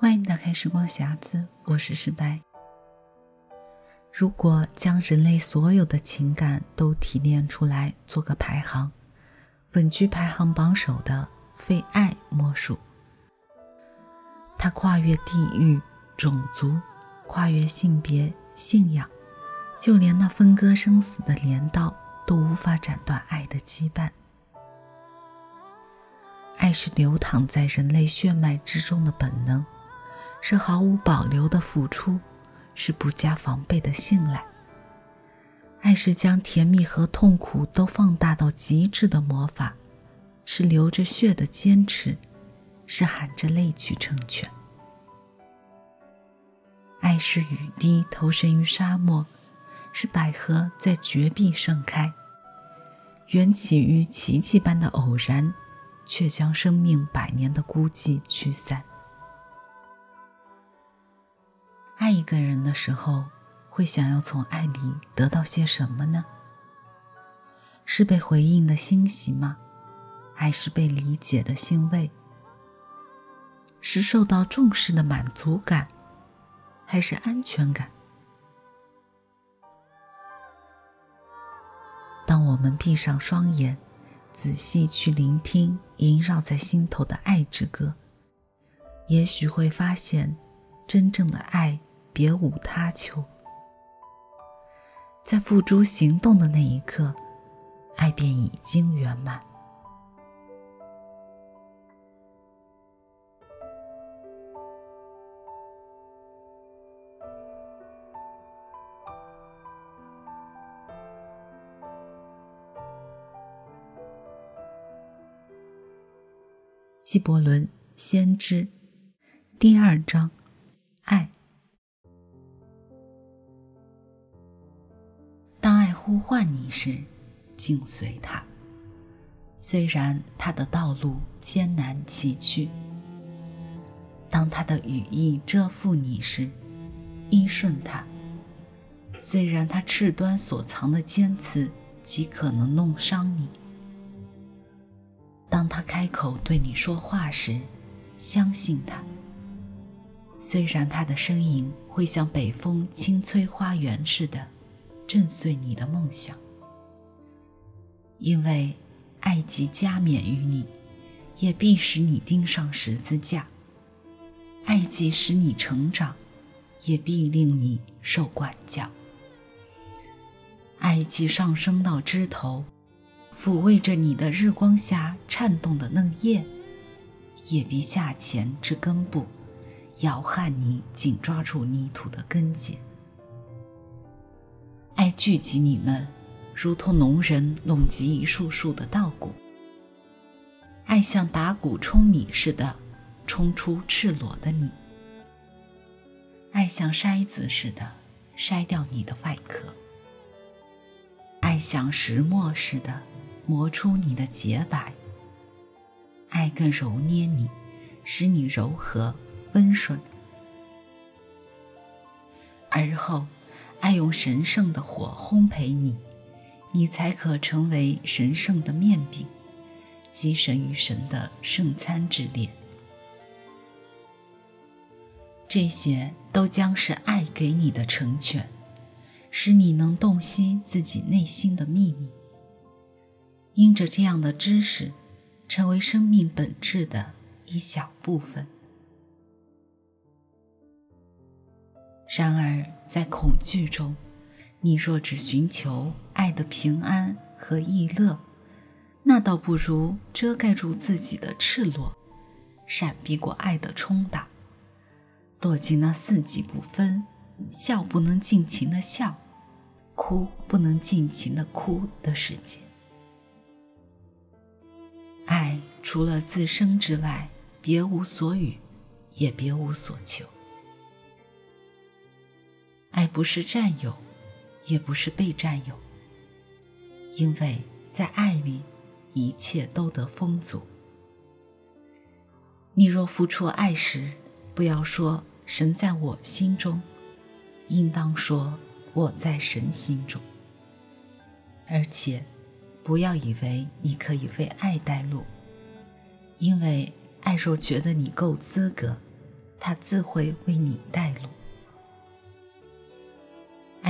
欢迎打开时光匣子，我是石白。如果将人类所有的情感都提炼出来做个排行，稳居排行榜首的非爱莫属。它跨越地域、种族，跨越性别、信仰，就连那分割生死的镰刀都无法斩断爱的羁绊。爱是流淌在人类血脉之中的本能。是毫无保留的付出，是不加防备的信赖。爱是将甜蜜和痛苦都放大到极致的魔法，是流着血的坚持，是含着泪去成全。爱是雨滴投身于沙漠，是百合在绝壁盛开，缘起于奇迹般的偶然，却将生命百年的孤寂驱散。爱一个人的时候，会想要从爱里得到些什么呢？是被回应的欣喜吗？还是被理解的欣慰？是受到重视的满足感，还是安全感？当我们闭上双眼，仔细去聆听萦绕在心头的爱之歌，也许会发现，真正的爱。别无他求，在付诸行动的那一刻，爱便已经圆满。纪伯伦《先知》第二章，爱。呼唤你时，紧随他。虽然他的道路艰难崎岖；当他的羽翼遮覆你时，依顺他。虽然他翅端所藏的尖刺极可能弄伤你；当他开口对你说话时，相信他。虽然他的声音会像北风轻吹花园似的。震碎你的梦想，因为爱即加冕于你，也必使你钉上十字架；爱即使你成长，也必令你受管教；爱即上升到枝头，抚慰着你的日光下颤动的嫩叶，也必下潜至根部，摇撼你紧抓住泥土的根节。爱聚集你们，如同农人拢集一束束的稻谷。爱像打鼓冲米似的，冲出赤裸的你。爱像筛子似的，筛掉你的外壳。爱像石磨似的，磨出你的洁白。爱更揉捏你，使你柔和温顺。而后。爱用神圣的火烘焙你，你才可成为神圣的面饼，即神与神的圣餐之列。这些都将是爱给你的成全，使你能洞悉自己内心的秘密。因着这样的知识，成为生命本质的一小部分。然而，在恐惧中，你若只寻求爱的平安和意乐，那倒不如遮盖住自己的赤裸，闪避过爱的冲打，躲进那四季不分、笑不能尽情的笑、哭不能尽情的哭的世界。爱除了自生之外，别无所与，也别无所求。不是占有，也不是被占有，因为在爱里，一切都得丰足。你若付出爱时，不要说“神在我心中”，应当说“我在神心中”。而且，不要以为你可以为爱带路，因为爱若觉得你够资格，他自会为你带路。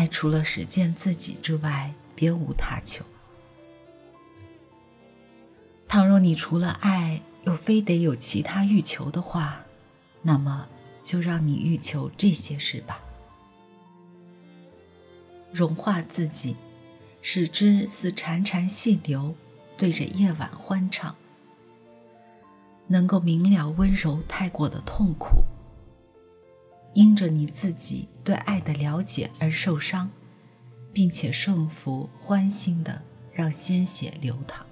爱除了实践自己之外，别无他求。倘若你除了爱，又非得有其他欲求的话，那么就让你欲求这些事吧：融化自己，使之似潺潺细流，对着夜晚欢唱；能够明了温柔太过的痛苦，因着你自己对爱的了解而受伤，并且顺服欢欣的让鲜血流淌。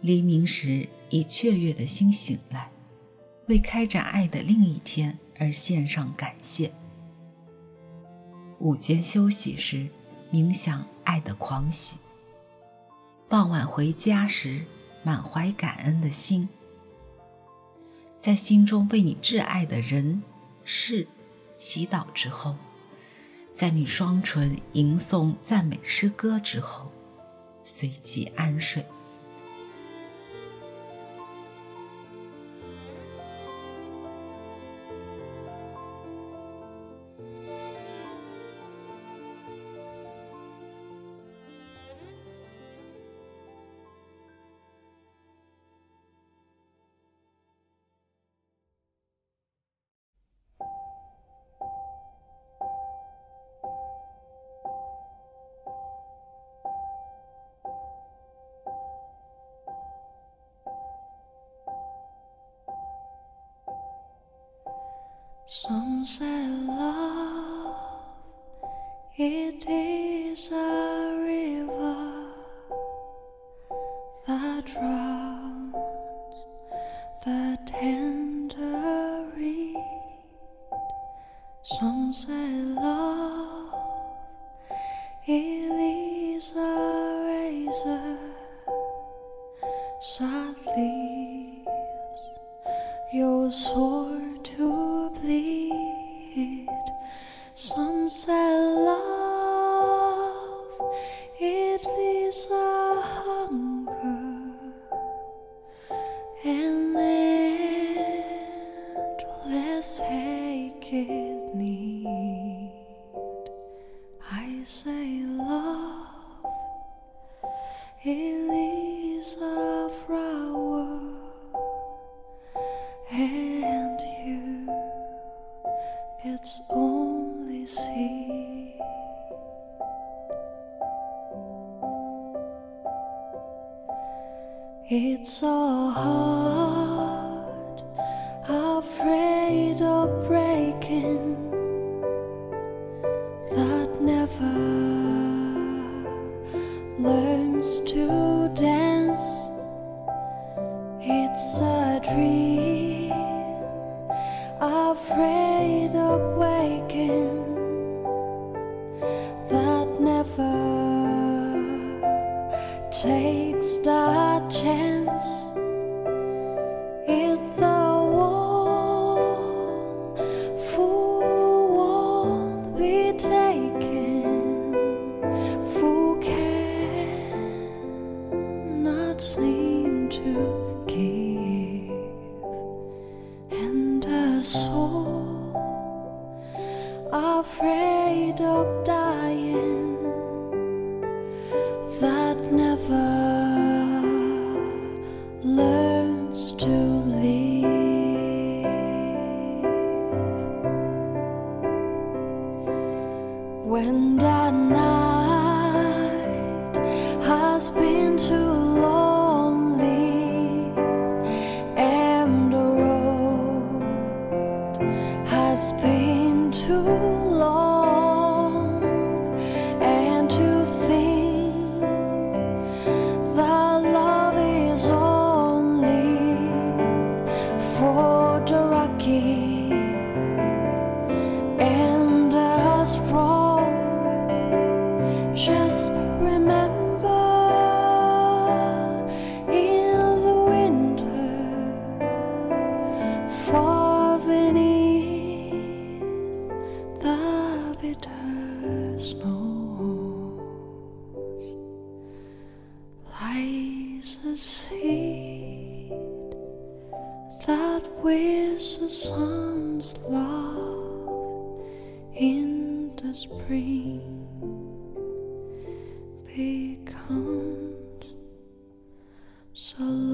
黎明时，以雀跃的心醒来，为开展爱的另一天而献上感谢。午间休息时，冥想爱的狂喜。傍晚回家时，满怀感恩的心，在心中为你挚爱的人事祈祷之后，在你双唇吟诵赞美诗歌之后，随即安睡。Say love, it is a river that drowns the tender reed. Some say love, it is a razor that leaves your sword aching need. I say love, it leaves a flower and you, it's only seed. It's so hard, afraid made breaking. Afraid of dying that never learns to live. When the night has been too and the strong. Just remember in the winter, far beneath the bitter snows lies a sea. With the sun's love in the spring becomes so.